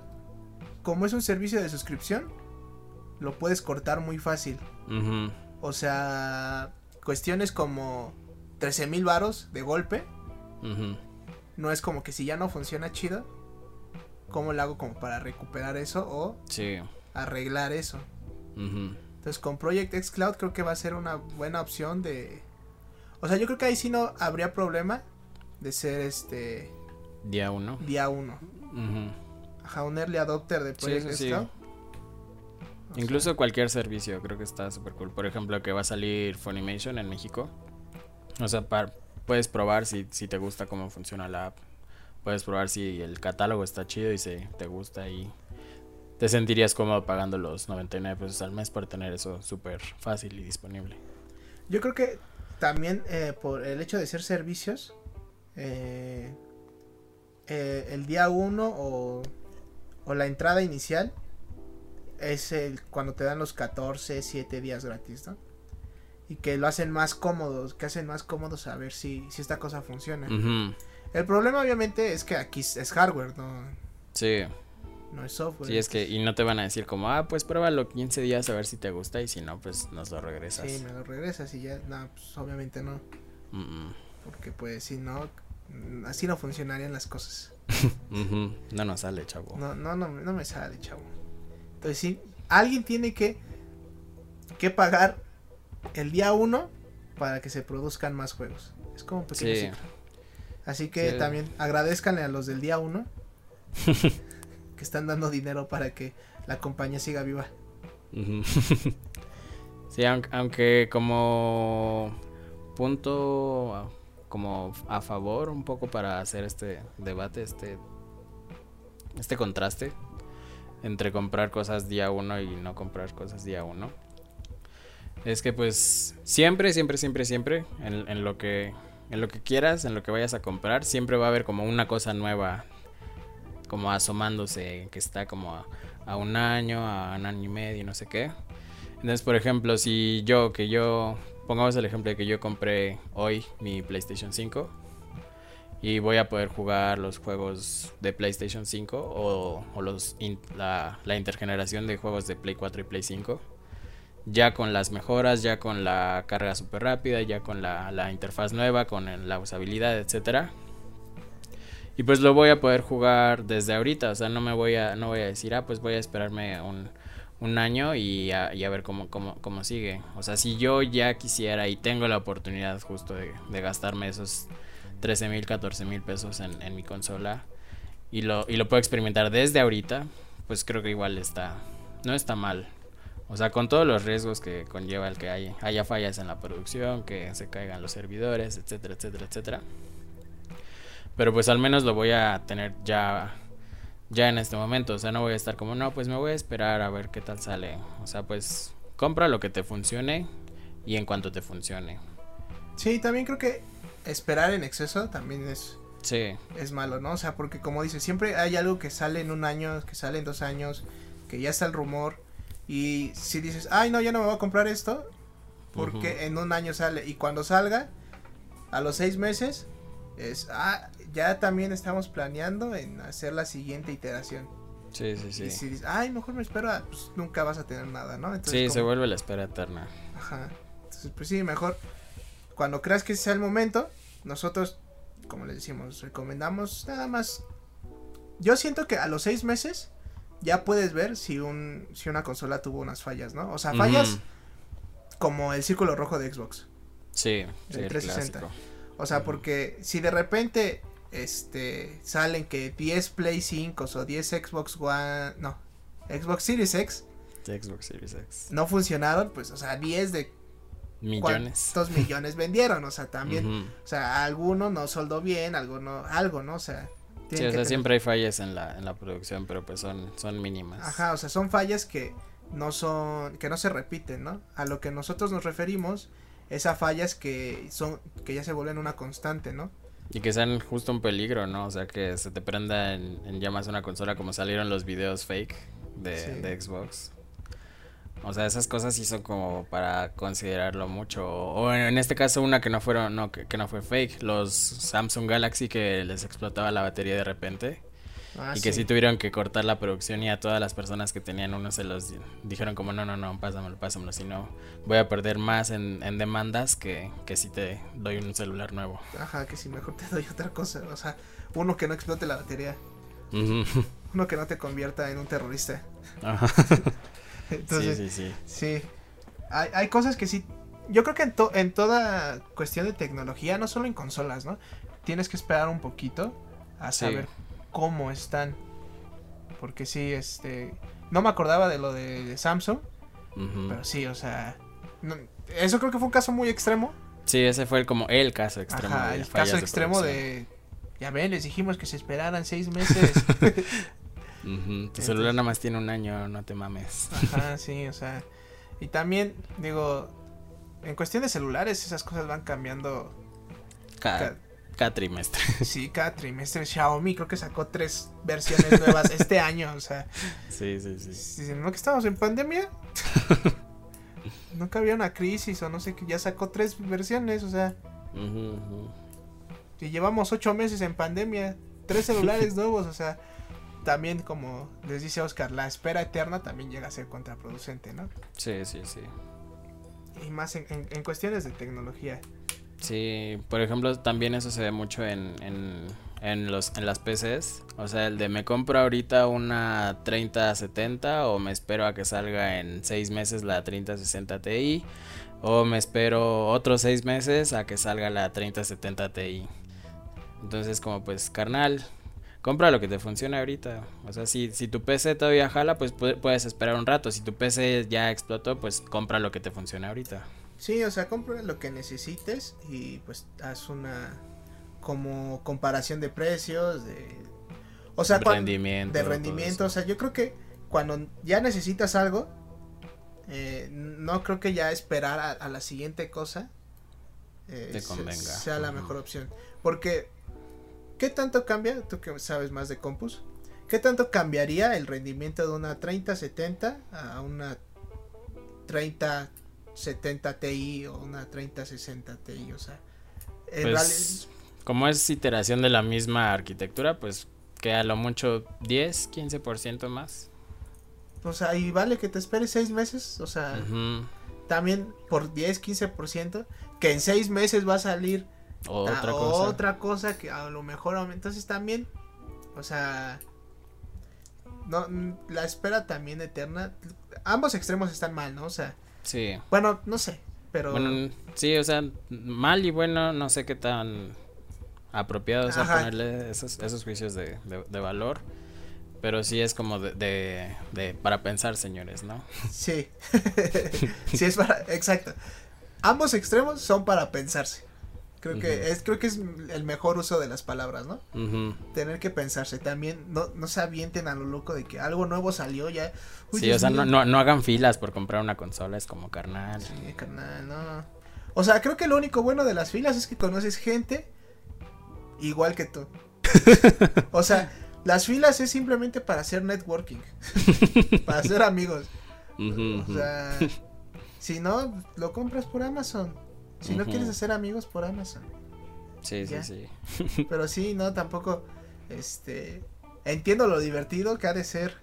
como es un servicio de suscripción, lo puedes cortar muy fácil. O sea, cuestiones como 13 mil varos de golpe. ujú. No es como que si ya no funciona chido, ¿cómo lo hago como para recuperar eso o Sí. arreglar eso? Entonces con Project X Cloud creo que va a ser una buena opción de... O sea, yo creo que ahí sí no habría problema de ser este Día uno. día uno. Ujú. Ajá, un early adopter de Sí, Project eso X sí. Cloud. O Incluso cualquier servicio, creo que está súper cool. Por ejemplo, que va a salir Funimation en México. O sea, puedes probar si, si te gusta cómo funciona la app. Puedes probar si el catálogo está chido y si te gusta y te sentirías cómodo pagando los 99 pesos al mes para tener eso súper fácil y disponible. yo creo que también eh, por el hecho de ser servicios, eh, eh, el día uno o, o la entrada inicial es el cuando te dan los 14, 7 días gratis, ¿no? Y que lo hacen más cómodos, que hacen más cómodos saber si, si esta cosa funciona. El problema obviamente es que aquí es hardware, no, Sí, no es software. sí, es que y no te van a decir como, ah, pues pruébalo 15 días a ver si te gusta y si no, pues nos lo regresas. Sí, me lo regresas y ya, no, pues obviamente no. Mm, mm. Porque pues si no, así no funcionarían las cosas. [laughs] No nos sale, chavo. No, no, no, no me sale, chavo. Entonces sí, alguien tiene que, que pagar el día uno para que se produzcan más juegos. Es como un pequeño Sí. ciclo. Así que Sí. también agradezcanle a los del día uno [laughs] que están dando dinero para que la compañía siga viva. [laughs] Sí, aunque, aunque como punto como a favor un poco para hacer este debate, este este contraste entre comprar cosas día uno y no comprar cosas día uno. Es que pues siempre, siempre, siempre, siempre en lo que en lo que quieras, en lo que vayas a comprar, siempre va a haber como una cosa nueva como asomándose que está como a, un año, a un año y medio, no sé qué. Entonces, por ejemplo, si yo, que yo, pongamos el ejemplo de que yo compré hoy mi PlayStation 5 y voy a poder jugar los juegos de PlayStation 5 o, los la, intergeneración de juegos de Play 4 y Play 5. Ya con las mejoras, ya con la carga súper rápida, ya con la, la interfaz nueva, con la usabilidad, etcétera. Y pues lo voy a poder jugar desde ahorita, o sea, no me voy a, no voy a decir, ah, pues voy a esperarme un, un año y a, y a ver cómo, cómo, cómo sigue. O sea, si yo ya quisiera y tengo la oportunidad justo de, gastarme esos 13 mil, 14 mil pesos en, en mi consola y lo, y lo puedo experimentar desde ahorita, pues creo que igual está, no está mal. O sea, con todos los riesgos que conlleva el que hay, haya fallas en la producción, que se caigan los servidores, etcétera, etcétera, etcétera. Pero pues al menos lo voy a tener ya ya en este momento, o sea, no voy a estar como, no, pues me voy a esperar a ver qué tal sale. O sea, pues compra lo que te funcione y en cuanto te funcione. Sí, también creo que esperar en exceso también es, Sí. es malo, ¿no? O sea, porque como dices, siempre hay algo que sale en un año, que sale en dos años, que ya está el rumor. Y si dices, ay, no, ya no me voy a comprar esto, porque en un año sale. Y cuando salga, a los seis meses, es, ah, ya también estamos planeando en hacer la siguiente iteración. Sí, sí, sí. Y si dices, ay, mejor me espero, a", pues nunca vas a tener nada, ¿no? Entonces, Sí, se vuelve la espera eterna. Ajá. Entonces, pues sí, mejor cuando creas que sea el momento, nosotros, como les decimos, recomendamos nada más. Yo siento que a los seis meses ya puedes ver si un si una consola tuvo unas fallas, ¿no? O sea, fallas como el círculo rojo de Xbox. Sí, sí, el 360. clásico. O sea, porque si de repente este salen que 10 Play 5 o 10 Xbox One, no, Xbox Series X Xbox Series X. no funcionaron, pues o sea, 10 de Millones. cuántos millones vendieron, o sea, también. O sea, alguno no soldó bien, alguno, algo, ¿no? O sea, Sí, tienen o que sea, tener- siempre hay fallas en la, en la producción, pero pues son, son mínimas. Ajá, o sea, son fallas que no son, que no se repiten, ¿no? A lo que nosotros nos referimos es a fallas que son, que ya se vuelven una constante, ¿no? Y que sean justo un peligro, ¿no? O sea, que se te prenda en, en llamas una consola como salieron los videos fake de, Sí. de Xbox. O sea, esas cosas sí son como para considerarlo mucho. O en este caso una que no fueron, no, que, que no fue fake. Los Samsung Galaxy que les explotaba la batería de repente. Ah, y que sí tuvieron que cortar la producción y a todas las personas que tenían uno se los di- dijeron como no, no, no, pásamelo, pásamelo, si no voy a perder más en, en demandas que, que si te doy un celular nuevo. Ajá, que si mejor te [laughs] doy otra cosa, o sea, uno que no explote la batería, [laughs] uno que no te convierta en un terrorista. Ajá. [laughs] Entonces, sí, sí, sí. Sí, hay, hay cosas que sí. Yo creo que en, to- en toda cuestión de tecnología, no solo en consolas, ¿no? Tienes que esperar un poquito a Sí. Cómo están. Porque sí, este. No me acordaba de lo de, de Samsung, pero sí, o sea. no- eso creo que fue un caso muy extremo. Sí, ese fue el- como el caso extremo. Ajá, el caso extremo de. Ya ven, les dijimos que se esperaran seis [laughs] meses. Tu celular nada más tiene un año, no te mames. Ajá, [laughs] sí, o sea. Y también, digo, en cuestión de celulares, esas cosas van cambiando Cada, cada trimestre. [laughs] Sí, cada trimestre Xiaomi creo que sacó tres versiones nuevas [laughs] este año, o sea, Sí, sí, sí. si no que estamos en pandemia, [laughs] nunca había una crisis o no sé, que ya sacó tres versiones, o sea, ujú. y llevamos ocho meses en pandemia, tres celulares nuevos, o sea, también como les dice Oscar, la espera eterna también llega a ser contraproducente, ¿no? Sí, sí, sí. Y más en, en- en cuestiones de tecnología. Sí, por ejemplo, también eso se ve mucho en, en, en los, en las PCs. O sea, el de me compro ahorita una 3070 o me espero a que salga en 6 meses la 3060 Ti. O me espero otros 6 meses a que salga la 3070 Ti. Entonces, como pues, carnal, compra lo que te funcione ahorita. O sea, si, si tu PC todavía jala, pues pu- puedes esperar un rato. Si tu PC ya explotó, pues compra lo que te funcione ahorita. Sí, o sea, compra lo que necesites y pues haz una como comparación de precios, de o sea, rendimiento. de rendimiento, o sea, yo creo que cuando ya necesitas algo eh, no creo que ya esperar a, a la siguiente cosa eh, Te se- convenga. sea la mejor opción, porque ¿qué tanto cambia? Tú que sabes más de compus, ¿qué tanto cambiaría el rendimiento de una 3070 a una 3070 Ti o una 3060 Ti? O sea, Pues, como es iteración de la misma arquitectura, pues que a lo mucho 10, 15% más. o sea, y vale que te esperes seis meses, o sea, también por 10, 15%, que en seis meses va a salir Otra a- cosa. otra cosa que a lo mejor. Entonces también, o sea, no, la espera también eterna, ambos extremos están mal, ¿no? O sea, Sí. bueno, no sé, pero... Bueno, sí, o sea, mal y bueno, no sé qué tan apropiado sea ponerle esos, esos juicios de, de- de valor. Pero sí es como de, de, de- para pensar, señores, ¿no? Sí, [laughs] sí es para, exacto. Ambos extremos son para pensarse. Creo que es, creo que es el mejor uso de las palabras, ¿no? Tener que pensarse. También no, no se avienten a lo loco de que algo nuevo salió ya. Uy, Sí, o sea, no, no, no hagan filas por comprar una consola, es como carnal. Sí, carnal, no. O sea, creo que lo único bueno de las filas es que conoces gente igual que tú. [laughs] O sea, las filas es simplemente para hacer networking, [laughs] para hacer amigos. O sea, si no, lo compras por Amazon. Si no quieres hacer amigos por Amazon. Sí, sí, sí. [laughs] [laughs] Pero sí, no, tampoco, este, entiendo lo divertido que ha de ser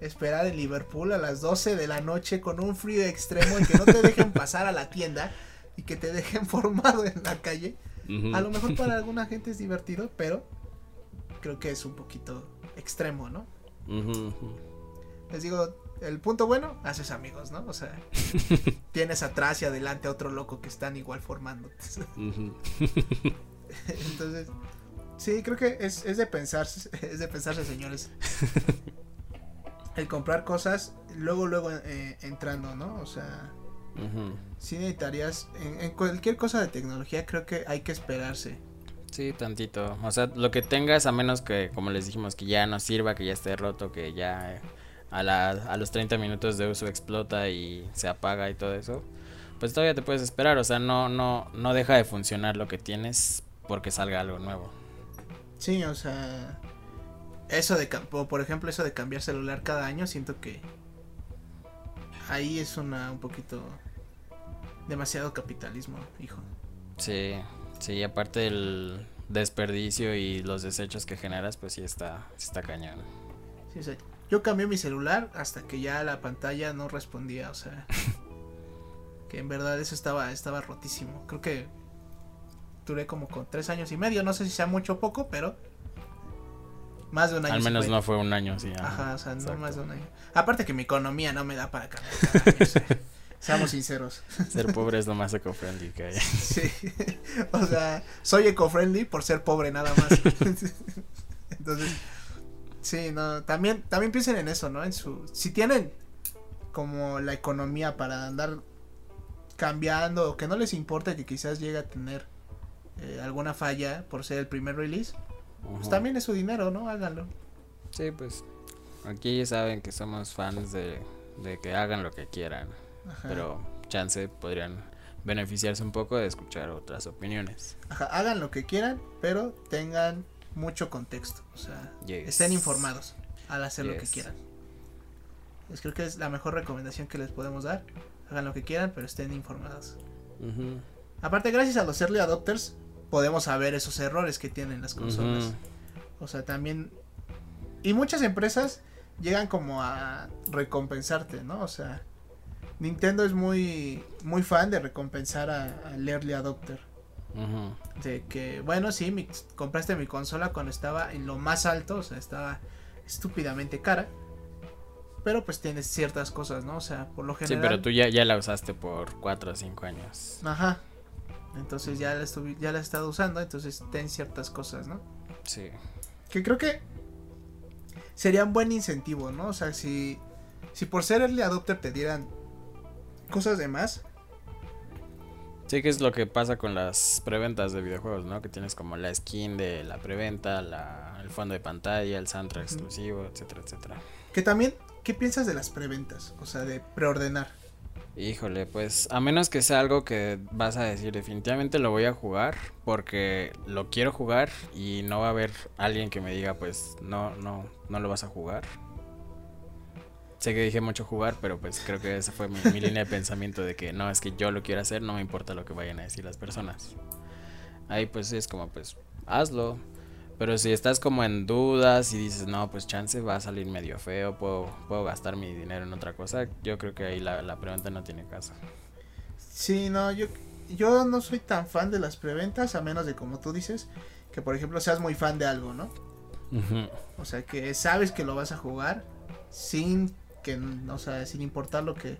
esperar en Liverpool a las 12 de la noche con un frío extremo y que no te dejen [laughs] pasar a la tienda y que te dejen formado en la calle. A lo mejor para alguna gente es divertido, pero creo que es un poquito extremo, ¿no? Les digo, el punto bueno, haces amigos, ¿no? O sea, [laughs] tienes atrás y adelante a otro loco que están igual formando. [laughs] Entonces, sí, creo que es, es de pensarse, [laughs] es de pensarse, señores. El comprar cosas, luego, luego eh, entrando, ¿no? O sea, si necesitarías, en, cualquier cosa de tecnología creo que hay que esperarse. Sí, tantito. O sea, lo que tengas, a menos que, como les dijimos, que ya no sirva, que ya esté roto, que ya a, la, a los 30 minutos de uso explota y se apaga y todo eso, pues todavía te puedes esperar. O sea, no, no, no deja de funcionar lo que tienes porque salga algo nuevo. Sí, o sea, eso de, por ejemplo, eso de cambiar celular cada año, siento que ahí es una un poquito demasiado capitalismo, hijo. Sí, sí, aparte del desperdicio y los desechos que generas, pues sí está, está cañón. Sí, o yo cambié mi celular hasta que ya la pantalla no respondía, o sea, que en verdad eso estaba, estaba rotísimo. Creo que duré como con tres años y medio, no sé si sea mucho o poco, pero más de un año. Al menos no fue un año, sí. Ajá, o sea, no más de un año. Aparte que mi economía no me da para cambiar. [laughs] Seamos sinceros. [laughs] Ser pobre es lo más eco-friendly que hay. Sí. [laughs] O sea, soy eco-friendly por ser pobre nada más. Entonces, sí, no, también, también piensen en eso, ¿no? En su, si tienen como la economía para andar cambiando o que no les importe que quizás llegue a tener eh, alguna falla por ser el primer release, pues también es su dinero, ¿no? Háganlo. Sí, pues aquí saben que somos fans de, de que hagan lo que quieran, pero chance podrían beneficiarse un poco de escuchar otras opiniones. Ajá, hagan lo que quieran, pero tengan mucho contexto, o sea, estén informados al hacer lo que quieran. Pues creo que es la mejor recomendación que les podemos dar. Hagan lo que quieran, pero estén informados. Aparte, gracias a los early adopters, podemos saber esos errores que tienen las consolas. O sea, también... Y muchas empresas llegan como a recompensarte, ¿no? O sea, Nintendo es muy, muy fan de recompensar al early adopter. De que, bueno, sí, mi, compraste mi consola cuando estaba en lo más alto, o sea, estaba estúpidamente cara. Pero pues tienes ciertas cosas, ¿no? O sea, por lo general. Sí, pero tú ya, ya la usaste por 4 o 5 años. Ajá. Entonces ya la, ya la he estado usando, entonces ten ciertas cosas, ¿no? Sí. Que creo que sería un buen incentivo, ¿no? O sea, si, si por ser early adopter te dieran cosas de más. Sí, que es lo que pasa con las preventas de videojuegos, ¿no? Que tienes como la skin de la preventa, la, el fondo de pantalla, el soundtrack exclusivo, etcétera, etcétera. Que también, ¿qué piensas de las preventas? O sea, de preordenar. Híjole, pues a menos que sea algo que vas a decir definitivamente lo voy a jugar porque lo quiero jugar y no va a haber alguien que me diga pues no, no, no lo vas a jugar. Sé que dije mucho jugar, pero pues creo que esa fue mi, línea de pensamiento de que no, es que yo lo quiero hacer, no me importa lo que vayan a decir las personas. Ahí pues es como pues hazlo. Pero si estás como en dudas y dices, no, pues chance va a salir medio feo, puedo, puedo gastar mi dinero en otra cosa, yo creo que ahí la, la pregunta no tiene caso. Sí, no, yo, yo no soy tan fan de las preventas, a menos de como tú dices, que por ejemplo seas muy fan de algo, ¿no? O sea, que sabes que lo vas a jugar sin que, o sea, sin importar lo que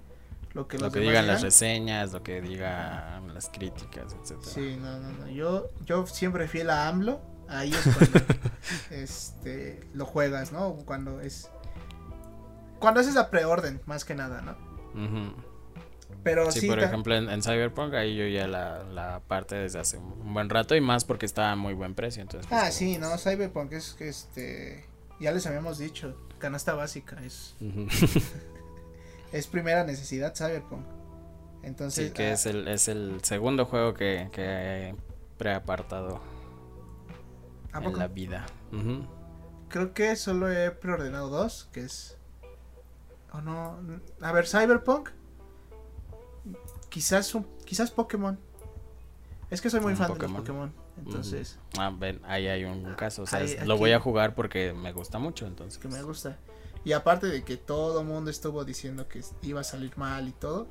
lo que, lo que digan las reseñas, lo que digan las críticas, etcétera. Sí, no, no, no. Yo, yo siempre fiel a AMLO Ahí es cuando [laughs] este, lo juegas, ¿no? Cuando es. Cuando haces la preorden, más que nada, ¿no? Pero sí, por ejemplo, en, Cyberpunk ahí yo ya la, la parte desde hace un buen rato y más porque estaba a muy buen precio. Entonces, pues, ah, sí, no, Cyberpunk es que este. Ya les habíamos dicho, canasta básica es. [laughs] es primera necesidad Cyberpunk. Entonces, Sí, que ah, es el, es el segundo juego que, que he preapartado ¿a en la vida. Creo que solo he preordenado dos, que es... O no... A ver, Cyberpunk. Quizás un... Quizás Pokémon. Es que soy muy fan Pokémon. de los Pokémon. Entonces, Ah, ven, ahí hay un caso. O sea, lo voy a jugar porque me gusta mucho, entonces. que me gusta. Y aparte de que todo mundo estuvo diciendo que iba a salir mal y todo.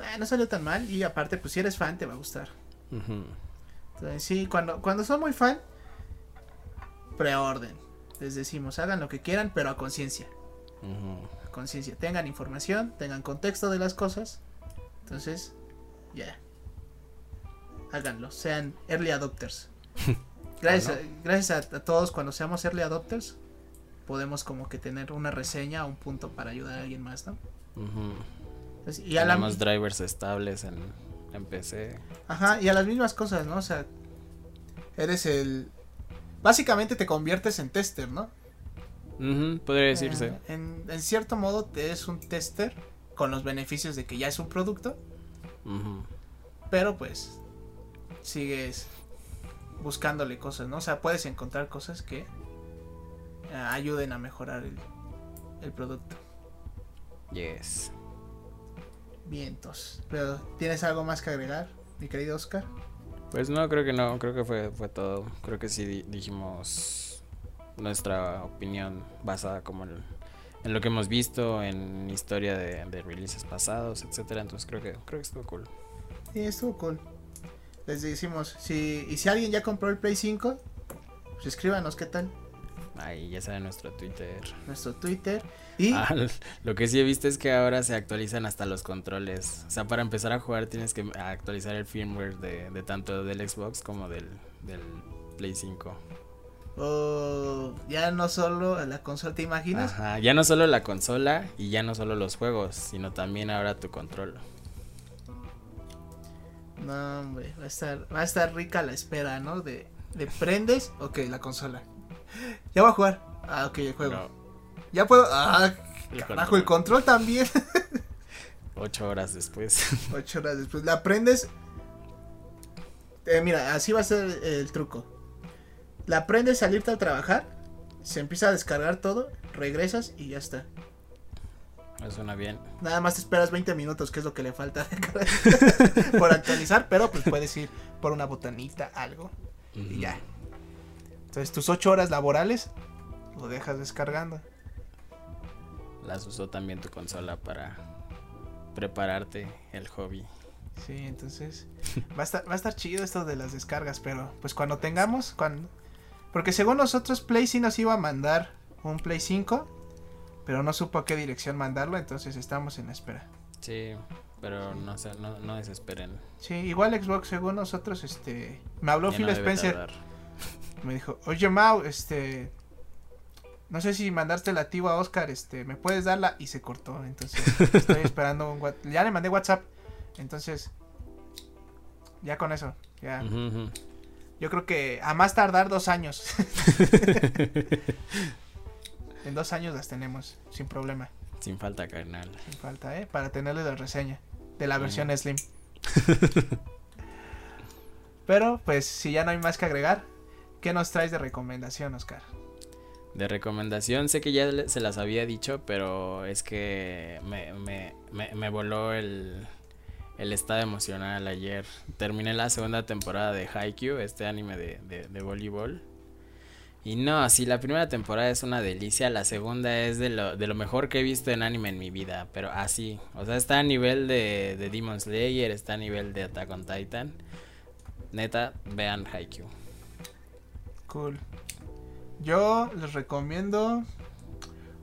eh, no salió tan mal. Y aparte, pues si eres fan, te va a gustar. Entonces, sí, cuando, cuando son muy fan, preorden. Les decimos, hagan lo que quieran, pero a conciencia. A conciencia. Tengan información, tengan contexto de las cosas. Entonces, ya. Háganlo, sean early adopters. [laughs] Gracias, a, gracias a, a todos cuando seamos early adopters, podemos como que tener una reseña o un punto para ayudar a alguien más, ¿no? Ujú. Entonces, y a la, Tenemos drivers estables en, en PC. Ajá, y a las mismas cosas, ¿no? O sea, eres el... Básicamente te conviertes en tester, ¿no? Podría decirse. Eh, en, en cierto modo te es un tester con los beneficios de que ya es un producto, pero pues sigues buscándole cosas, ¿no? O sea, puedes encontrar cosas que eh, ayuden a mejorar el, el producto. Yes. Vientos. Pero, ¿tienes algo más que agregar, mi querido Oscar? Pues no, creo que no, creo que fue, fue todo. Creo que sí di- dijimos nuestra opinión basada como en, en lo que hemos visto, en historia de, de releases pasados, etcétera. Entonces creo que, creo que estuvo cool. Sí, estuvo cool. Les decimos, si, y si alguien ya compró el Play 5, pues escríbanos qué tal. Ahí ya saben nuestro Twitter. Nuestro Twitter. Y Ah, lo que sí he visto es que ahora se actualizan hasta los controles. O sea, para empezar a jugar tienes que actualizar el firmware de, de tanto del Xbox como del, del Play 5. oh, ya no solo la consola, ¿te imaginas? Ajá, ya no solo la consola y ya no solo los juegos, sino también ahora tu control. No, hombre, va a estar, va a estar rica la espera, ¿no? De, de prendes, ok, la consola. Ya voy a jugar. Ah, ok, el juego. No, Ya puedo. Ah, el carajo, el control también. [laughs] Ocho horas después. Ocho horas después. La prendes. Eh, mira, así va a ser el truco. La prendes salirte a trabajar. Se empieza a descargar todo. Regresas y ya está. Me suena bien. Nada más te esperas 20 minutos, que es lo que le falta [laughs] por actualizar. Pero pues puedes ir por una botanita, algo. Y ya. Entonces tus 8 horas laborales lo dejas descargando. Las usó también tu consola para prepararte el hobby. Sí, entonces va a estar, va a estar chido esto de las descargas, pero pues cuando tengamos, cuando... Porque según nosotros Play sí nos iba a mandar un Play 5, pero no supo a qué dirección mandarlo, entonces estamos en espera. Sí, pero no, se- no, no desesperen. Sí, igual Xbox según nosotros, este... Me habló Ya Phil no Spencer, tardar. [laughs] me dijo, oye Mau, este... No sé si mandaste la tío a Oscar, este, me puedes darla y se cortó, entonces [laughs] estoy esperando un WhatsApp. Ya le mandé WhatsApp, entonces ya con eso, ya. Yo creo que a más tardar dos años. [laughs] en dos años las tenemos, sin problema, Sin falta, carnal. sin falta, ¿eh? Para tenerle la reseña de la versión Slim. [laughs] Pero, pues, si ya no hay más que agregar, ¿qué nos traes de recomendación, Oscar? De recomendación, sé que ya se las había dicho, pero es que me, me, me, me voló el, el estado emocional ayer. Terminé la segunda temporada de Haikyuu, este anime de, de, de voleibol. Y no, sí, la primera temporada es una delicia, la segunda es de lo, de lo mejor que he visto en anime en mi vida, pero así, o sea, está a nivel de, de Demon Slayer, está a nivel de Attack on Titan. Neta, vean Haikyuu. Cool. Yo les recomiendo.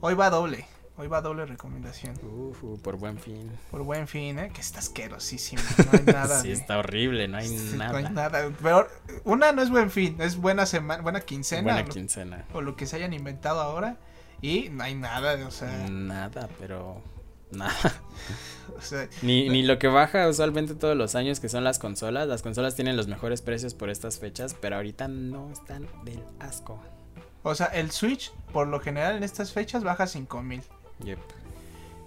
Hoy va doble. Hoy va doble recomendación. Uf, uh, por buen fin. Por buen fin, ¿eh? Que está asquerosísimo. [laughs] No hay nada. sí, de- está horrible, no hay Sí, nada. No hay nada. Pero una no es buen fin, es buena semana, buena quincena. Buena o lo- quincena. O lo que se hayan inventado ahora. Y no hay nada, o sea. Nada, pero nada. [laughs] o sea, Ni, ni lo que baja usualmente todos los años que son las consolas. Las consolas tienen los mejores precios por estas fechas, pero ahorita no están del asco. o sea, el Switch, por lo general en estas fechas, baja 5000. Yep.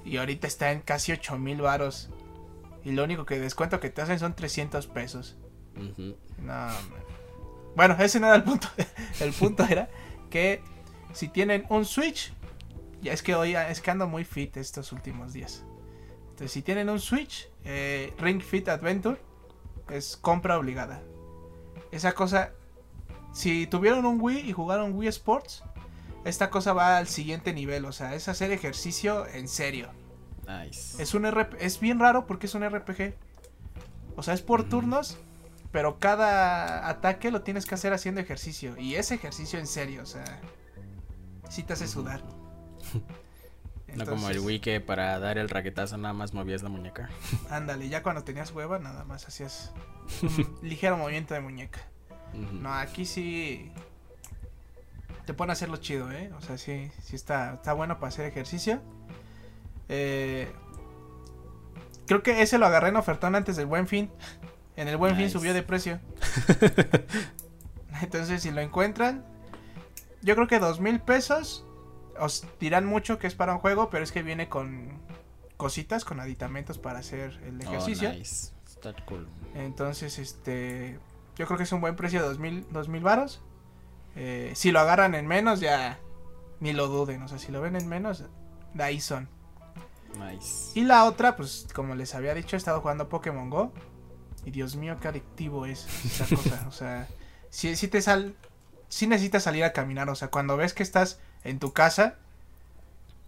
Y ahorita está en casi 8000 varos. Y lo único que descuento que te hacen son 300 pesos. No. Bueno, ese no era el punto. [laughs] El punto era que si tienen un Switch, ya es que hoy es que ando muy fit estos últimos días. Entonces, si tienen un Switch, eh, Ring Fit Adventure es compra obligada. Esa cosa, si tuvieron un Wii y jugaron Wii Sports, esta cosa va al siguiente nivel. O sea, es hacer ejercicio en serio. Nice. Es un RP es bien raro porque es un RPG. O sea, es por turnos, pero cada ataque lo tienes que hacer haciendo ejercicio. Y es ejercicio en serio, o sea, sí te hace sudar. [laughs] No como el Wii que para dar el raquetazo nada más movías la muñeca. [laughs] Ándale, ya cuando tenías hueva, nada más hacías un [laughs] ligero movimiento de muñeca. No, aquí sí te pone a hacerlo chido, ¿eh? O sea, sí, sí está, está bueno para hacer ejercicio. Eh, creo que ese lo agarré en ofertón antes del buen fin. En el buen fin subió de precio. [laughs] Entonces, si lo encuentran, yo creo que dos mil pesos. Os dirán mucho que es para un juego, pero es que viene con cositas, con aditamentos para hacer el Oh, ejercicio. nice. Está cool. Entonces, este. Yo creo que es un buen precio de 2000, 2000 varos. Eh, si lo agarran en menos, ya. Ni lo duden. O sea, si lo ven en menos, de ahí son. Nice. Y la otra, pues, como les había dicho, he estado jugando Pokémon Go. Y Dios mío, qué adictivo es esa [laughs] cosa. O sea, si, si te sal. Si necesitas salir a caminar. O sea, cuando ves que estás en tu casa.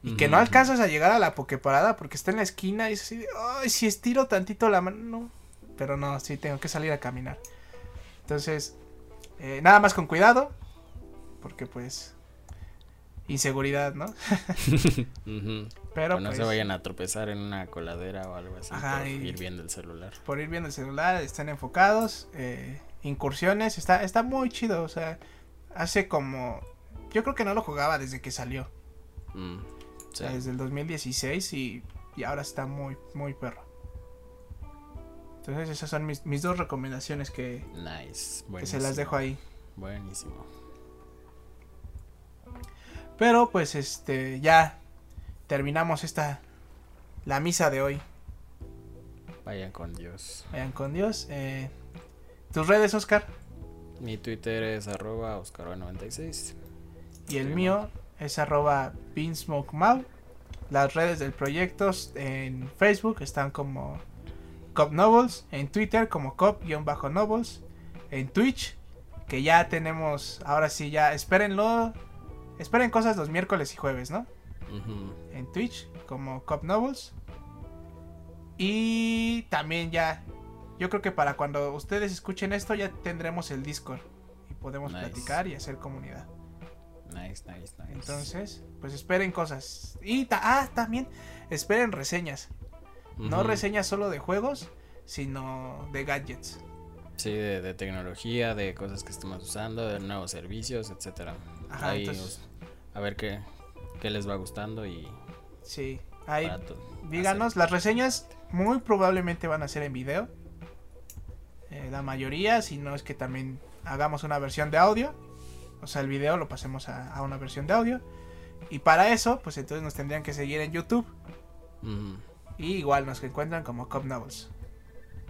Y que no alcanzas a llegar a la Poképarada porque está en la esquina y es así ay, si estiro tantito la mano, no. Pero no, sí tengo que salir a caminar. Entonces, eh, nada más con cuidado, porque pues, inseguridad, ¿no? [laughs] Pero O no pues, se vayan a tropezar en una coladera o algo así Ajá, por ir viendo el celular. por ir viendo el celular, están enfocados, eh, incursiones, está, está muy chido, o sea, hace como, yo creo que no lo jugaba desde que salió, Mm, o sí. sea, desde el 2016 y, y ahora está muy, muy perro. Entonces esas son mis, mis dos recomendaciones que, Nice. que se las dejo ahí. Buenísimo. Pero pues este ya terminamos esta la misa de hoy. Vayan con Dios. Vayan con Dios. Eh, Tus redes, Oscar, Mi Twitter es arroba oscar96. y el Sí, mío es arroba beansmokemau. Las redes del proyecto en Facebook están como Cop Novels, en Twitter como Cop-Novels, en Twitch, que ya tenemos, ahora sí ya, espérenlo, esperen cosas los miércoles y jueves, ¿no? En Twitch como Cop Novels. Y también ya, yo creo que para cuando ustedes escuchen esto ya tendremos el Discord y podemos Nice. platicar y hacer comunidad. Nice, nice, nice. Entonces, pues esperen cosas. Y ta- ah, también esperen reseñas. No reseñas solo de juegos, sino de gadgets. Sí, de, de tecnología, de cosas que estamos usando, de nuevos servicios, etcétera. Ajá, Ahí, entonces- a ver qué, qué les va gustando y Sí, ahí díganos. Las reseñas muy probablemente van a ser en video. Eh, la mayoría, si no es que también hagamos una versión de audio. O sea, el video lo pasemos a, a una versión de audio. Y para eso, pues entonces nos tendrían que seguir en YouTube. Y igual nos encuentran como Cop Novels.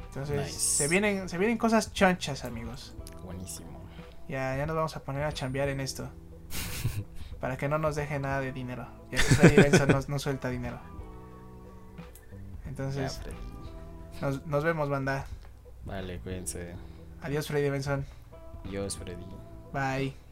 Entonces, Nice. se, vienen, se vienen cosas chonchas, amigos. Buenísimo. Ya, ya nos vamos a poner a chambear en esto. [laughs] para que no nos deje nada de dinero. Ya que Freddy Benson no, no suelta dinero. Entonces, nos, nos vemos, banda. Vale, cuídense. Adiós, Freddy Benson. Dios, Freddy. Bye.